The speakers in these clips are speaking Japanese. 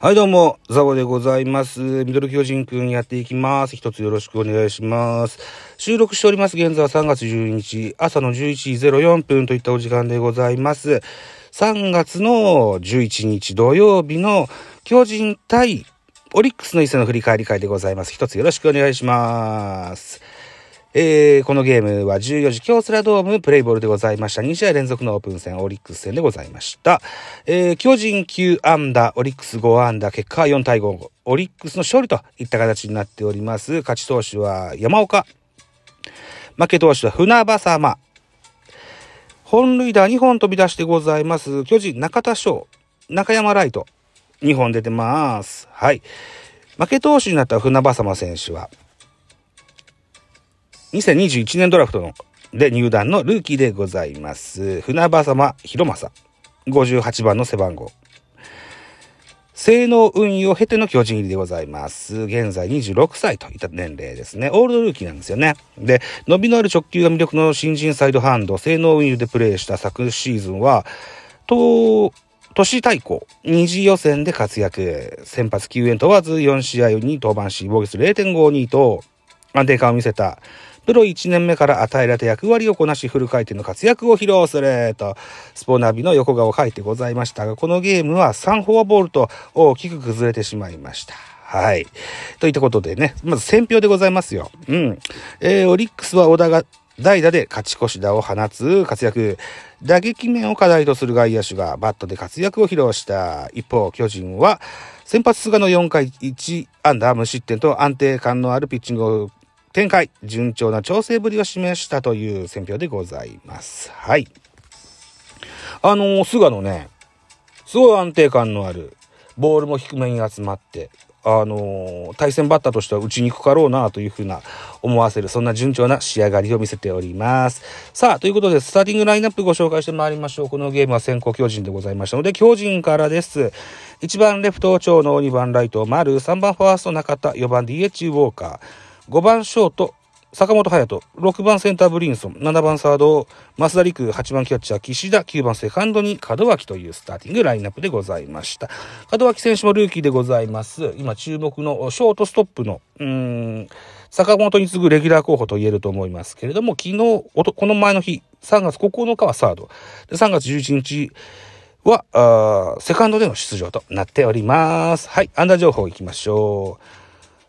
はい、どうも、ザボでございます。ミドル巨人くんやっていきます。一つよろしくお願いします。収録しております。現在は3月12日、朝の11時04分といったお時間でございます。3月の11日土曜日の巨人対オリックスの一戦の振り返り会でございます。一つよろしくお願いします。えー、このゲームは14時京セラドームプレイボールでございました。2試合連続のオープン戦、オリックス戦でございました。えー、巨人9安打、オリックス5安打、結果は4対5、オリックスの勝利といった形になっております。勝ち投手は山岡。負け投手は船場様。本塁打2本飛び出してございます。巨人中田翔、中山ライト。2本出てます。はい。負け投手になった船場様選手は、2021年ドラフトので入団のルーキーでございます。船場様広正。58番の背番号。性能運用を経ての巨人入りでございます。現在26歳といった年齢ですね。オールドルーキーなんですよね。で、伸びのある直球が魅力の新人サイドハンド、性能運用でプレーした昨シーズンは、と、都市対抗、二次予選で活躍。先発救援問わず4試合に登板し、防御率0.52と安定感を見せた。プロ1年目から与えられた役割をこなしフル回転の活躍を披露すると、スポナビの横顔を書いてございましたが、このゲームは3フォアボールと大きく崩れてしまいました。はい。といったことでね、まず選票でございますよ。うん。えー、オリックスは小田が代打で勝ち越し打を放つ活躍。打撃面を課題とする外野手がバットで活躍を披露した。一方、巨人は先発菅の4回1安打無失点と安定感のあるピッチングを展開、順調な調整ぶりを示したという選評でございます。はい。あのー、菅野ね、すごい安定感のある、ボールも低めに集まって、あのー、対戦バッターとしては打ちにくかろうなというふうな思わせる、そんな順調な仕上がりを見せております。さあ、ということで、スターティングラインナップご紹介してまいりましょう。このゲームは先行巨人でございましたので、巨人からです。1番レフト長野、2番ライト丸、3番ファースト中田、4番 DH ウォーカー、5番ショート、坂本勇人、6番センターブリンソン、7番サード、増田陸、8番キャッチャー、岸田、9番セカンドに門脇というスターティングラインナップでございました。門脇選手もルーキーでございます。今注目のショートストップの、うーん、坂本に次ぐレギュラー候補と言えると思いますけれども、昨日、この前の日、3月9日はサード、で3月11日は、セカンドでの出場となっております。はい、安打情報いきましょう。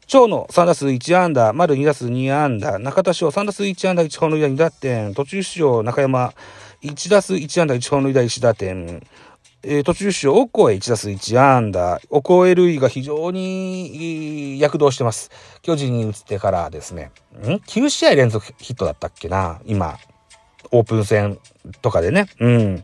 長野3打数1安打、丸2打数2安打、中田翔3打数1安打1本塁打2打点、途中出場中山1打数1安打1本塁打1打点、えー、途中出場オコエ1打数1安打、オコエ類が非常に躍動してます。巨人に移ってからですね、ん ?9 試合連続ヒットだったっけな今、オープン戦とかでね。うん。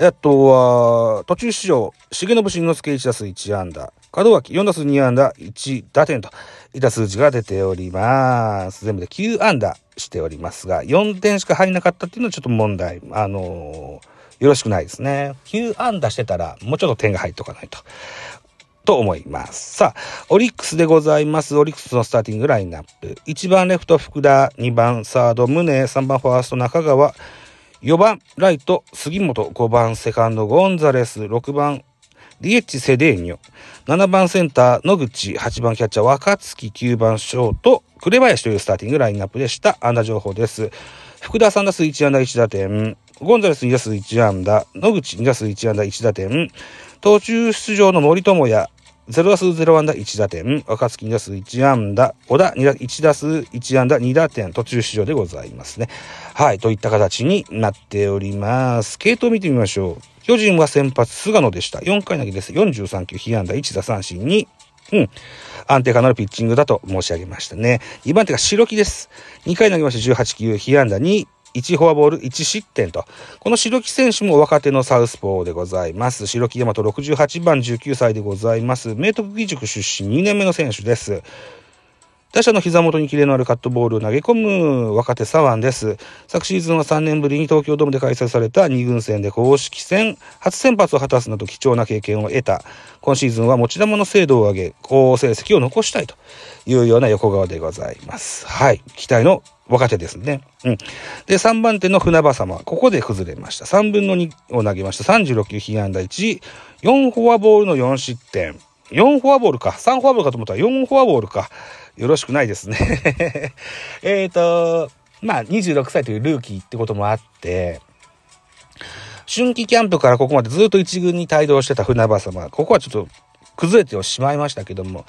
あとは、途中出場、重信慎之介1打数1安打、門脇4打数2安打1打点といった数字が出ております。全部で9安打しておりますが、4点しか入らなかったっていうのはちょっと問題。あのー、よろしくないですね。9安打してたら、もうちょっと点が入っとかないと。と思います。さあ、オリックスでございます。オリックスのスターティングラインナップ。1番レフト福田、2番サード宗、3番ファースト中川、4番ライト杉本、5番セカンドゴンザレス、6番 DH セデーニョ、7番センター野口、8番キャッチャー若月、9番ショート、紅林というスターティングラインナップでした。安打情報です。福田3打数1安打1打点、ゴンザレス2打数1安打、野口2打数1安打1打点、途中出場の森友哉、0打数0安打1打点、若月2打数1安打、小田2打1打数1安打2打点、途中出場でございますね。はい、といった形になっております。系統見てみましょう。巨人は先発、菅野でした。4回投げです。43球、被安打1打三振に、うん。安定感のあるピッチングだと申し上げましたね。2番手が白木です。2回投げました18球、被安打2 1フォアボール1失点と。この白木選手も若手のサウスポーでございます。白木大和68番19歳でございます。明徳義塾出身2年目の選手です。打者の膝元にキレのあるカットボールを投げ込む若手左腕です。昨シーズンは3年ぶりに東京ドームで開催された2軍戦で公式戦初先発を果たすなど貴重な経験を得た。今シーズンは持ち球の精度を上げ、好成績を残したいというような横川でございます。はい。期待の若手ですね。うん。で、3番手の船場様。ここで崩れました。3分の2を投げました。36球被安打1、4フォアボールの4失点。4フォアボールか。3フォアボールかと思ったら4フォアボールか。よろしくないですね えっと、まあ、26歳というルーキーってこともあって、春季キャンプからここまでずっと一軍に帯同してた船場様、ここはちょっと崩れてしまいましたけども、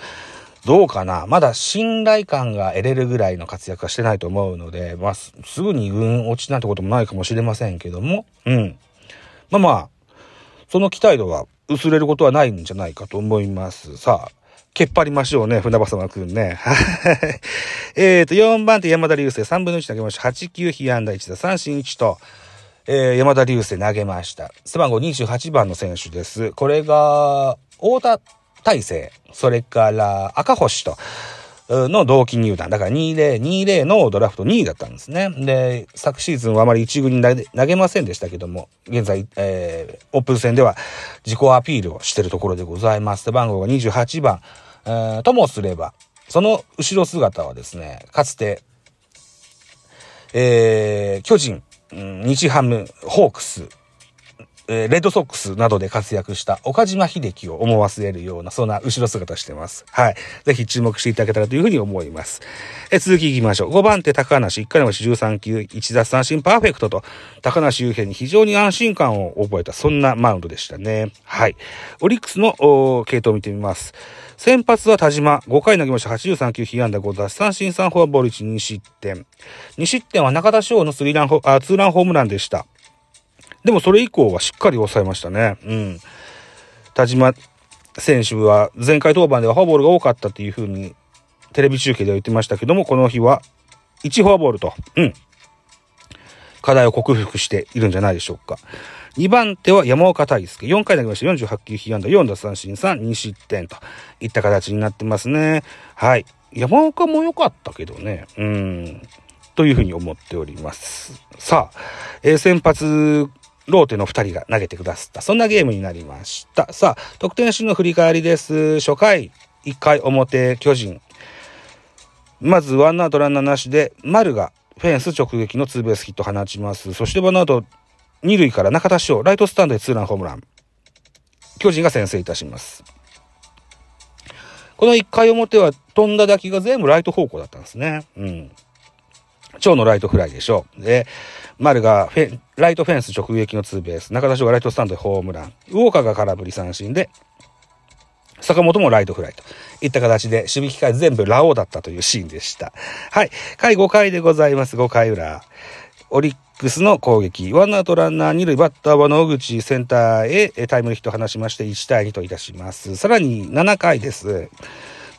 どうかなまだ信頼感が得れるぐらいの活躍はしてないと思うので、まあ、すぐに軍落ちなんてこともないかもしれませんけども、うん。まあまあ、その期待度は薄れることはないんじゃないかと思います。さあ、けっぱりましょうね、船場様くんね。えっと、4番手山田流星、3分の1投げました。8 9被安打1打、三振1と、えー、山田流星投げました。背番号28番の選手です。これが、太田大成、それから赤星と、の同期入団。だから20、20のドラフト2位だったんですね。で、昨シーズンはあまり一軍に投げませんでしたけども、現在、えー、オープン戦では自己アピールをしているところでございます。背番号が28番。えー、ともすれば、その後ろ姿はですね、かつて、えー、巨人、日ハム、ホークス、えー、レッドソックスなどで活躍した岡島秀樹を思わせるような、そんな後ろ姿してます。はい。ぜひ注目していただけたらというふうに思います。えー、続き行きましょう。5番手高梨、1回の13球、1奪三振パーフェクトと、高梨周辺に非常に安心感を覚えた、そんなマウンドでしたね。はい。オリックスの系統を見てみます。先発は田島、5回投げました83球、被安打5奪三振3フォアボール1、2失点。2失点は中田翔のスリーランホあ、ツーランホームランでした。でもそれ以降はしっかり抑えましたね。うん。田島選手は前回登板ではフォアボールが多かったっていうふうにテレビ中継では言ってましたけども、この日は1フォアボールと、うん。課題を克服しているんじゃないでしょうか。2番手は山岡大輔。4回投げました。48球被安打、4奪三振3、2失点といった形になってますね。はい。山岡も良かったけどね。うん。というふうに思っております。さあ、えー、先発ローテの2人が投げてくださった。そんなゲームになりました。さあ、得点数の振り返りです。初回、1回表、巨人。まず、ワンアウトランナーなしで、丸がフェンス直撃のツーベースヒット放ちます。そして、ワンアウト2塁から中田翔、ライトスタンドでツーランホームラン。巨人が先制いたします。この1回表は飛んだ打球が全部ライト方向だったんですね。うん。長野ライトフライでしょう。で、丸がフェライトフェンス直撃のツーベース、中田翔がライトスタンドでホームラン、ウォーカーが空振り三振で、坂本もライトフライといった形で守備機会全部ラオウだったというシーンでした。はい。回5回でございます。5回裏。オリックスの攻撃。ワンアウトランナー二塁バッターは野口センターへタイムリーヒットを放しまして1対2といたします。さらに7回です。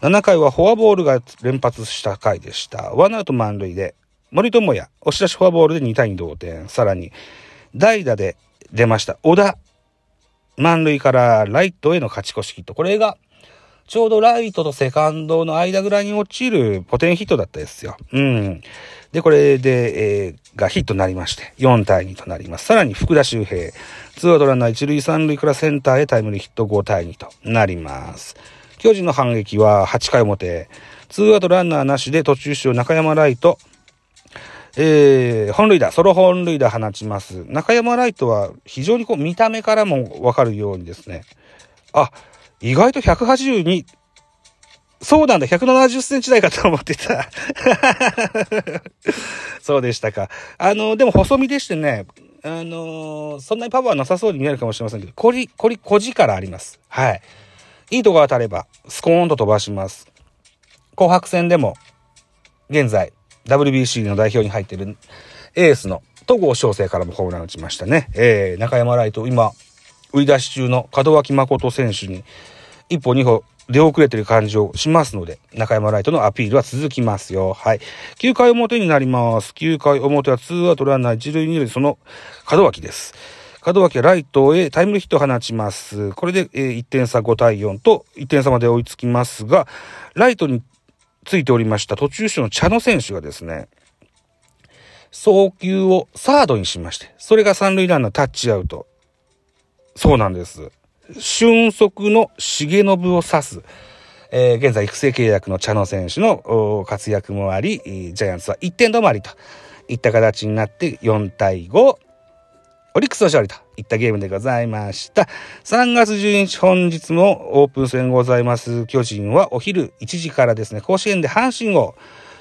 7回はフォアボールが連発した回でした。ワンアウト満塁で森友哉、押し出しフォアボールで2対2同点。さらに、代打で出ました。小田、満塁からライトへの勝ち越しヒット。これが、ちょうどライトとセカンドの間ぐらいに落ちるポテンヒットだったですよ。うん。で、これで、えー、がヒットになりまして、4対2となります。さらに福田周平、ツーアウトランナー1塁3塁からセンターへタイムリーヒット5対2となります。巨人の反撃は8回表、ツーアウトランナーなしで途中出場中山ライト、えー、本塁打、ソロ本塁打放ちます。中山ライトは非常にこう見た目からもわかるようにですね、あ、意外と182、そうなんだ、170センチ台かと思ってた。そうでしたか。あの、でも細身でしてね、あのそんなにパワーなさそうに見えるかもしれませんけど、こり、こり、こじからあります。はい。いいとこ当たれば、スコーンと飛ばします。紅白戦でも、現在、WBC の代表に入っているエースの戸郷翔征からもホームラン打ちましたね。えー、中山ライト、今、売り出し中の門脇誠選手に、一歩二歩出遅れてる感じをしますので、中山ライトのアピールは続きますよ。はい。9回表になります。9回表は2アウトランナー1塁2塁、その門脇です。門脇はライトへタイムリーヒットを放ちます。これで、1点差5対4と1点差まで追いつきますが、ライトについておりました途中手の茶野選手がですね、送球をサードにしまして、それが三塁ランナータッチアウト。そうなんです。俊足の重信を指す。えー、現在育成契約の茶野選手の活躍もあり、ジャイアンツは1点止まりといった形になって4対5、オリックスの勝利といったゲームでございました。3月12日本日もオープン戦ございます。巨人はお昼1時からですね、甲子園で阪神を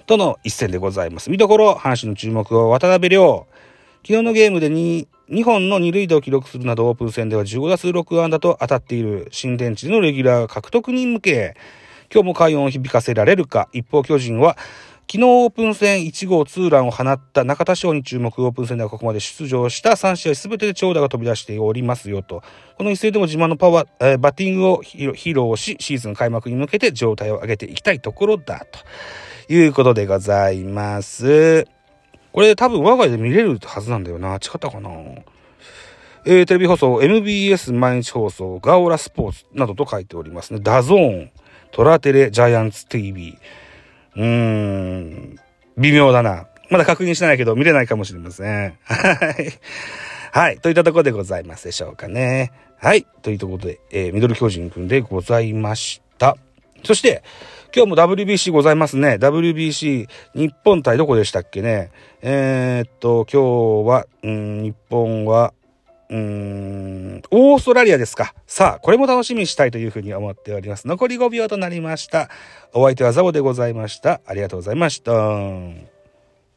との一戦でございます。見どころ、阪神の注目は渡辺亮。昨日のゲームで 2, 2本の二塁打を記録するなどオープン戦では15打数6安打と当たっている新天地のレギュラー獲得に向け、今日も快音を響かせられるか。一方巨人は昨日オープン戦1号ツーランを放った中田翔に注目、オープン戦ではここまで出場した3試合全てで長打が飛び出しておりますよと。この一戦でも自慢のパワー、えー、バッティングを披露し、シーズン開幕に向けて状態を上げていきたいところだということでございます。これ多分我が家で見れるはずなんだよな。違ったかなえー、テレビ放送、MBS 毎日放送、 GAORA スポーツなどと書いておりますね。 DAZN、トラテレ、ジャイアンツ TV。うーん、微妙だな。まだ確認してないけど見れないかもしれません。はい。はい。といったところでございますでしょうかね。はい。というところで、えー、ミドル巨人くんでございました。そして、今日も WBC ございますね。WBC、日本対どこでしたっけね。えー、っと、今日は、うん、日本は、うーん、オーストラリアですか。さあ、これも楽しみにしたいというふうに思っております。残り5秒となりました。お相手はザボでございました。ありがとうございました。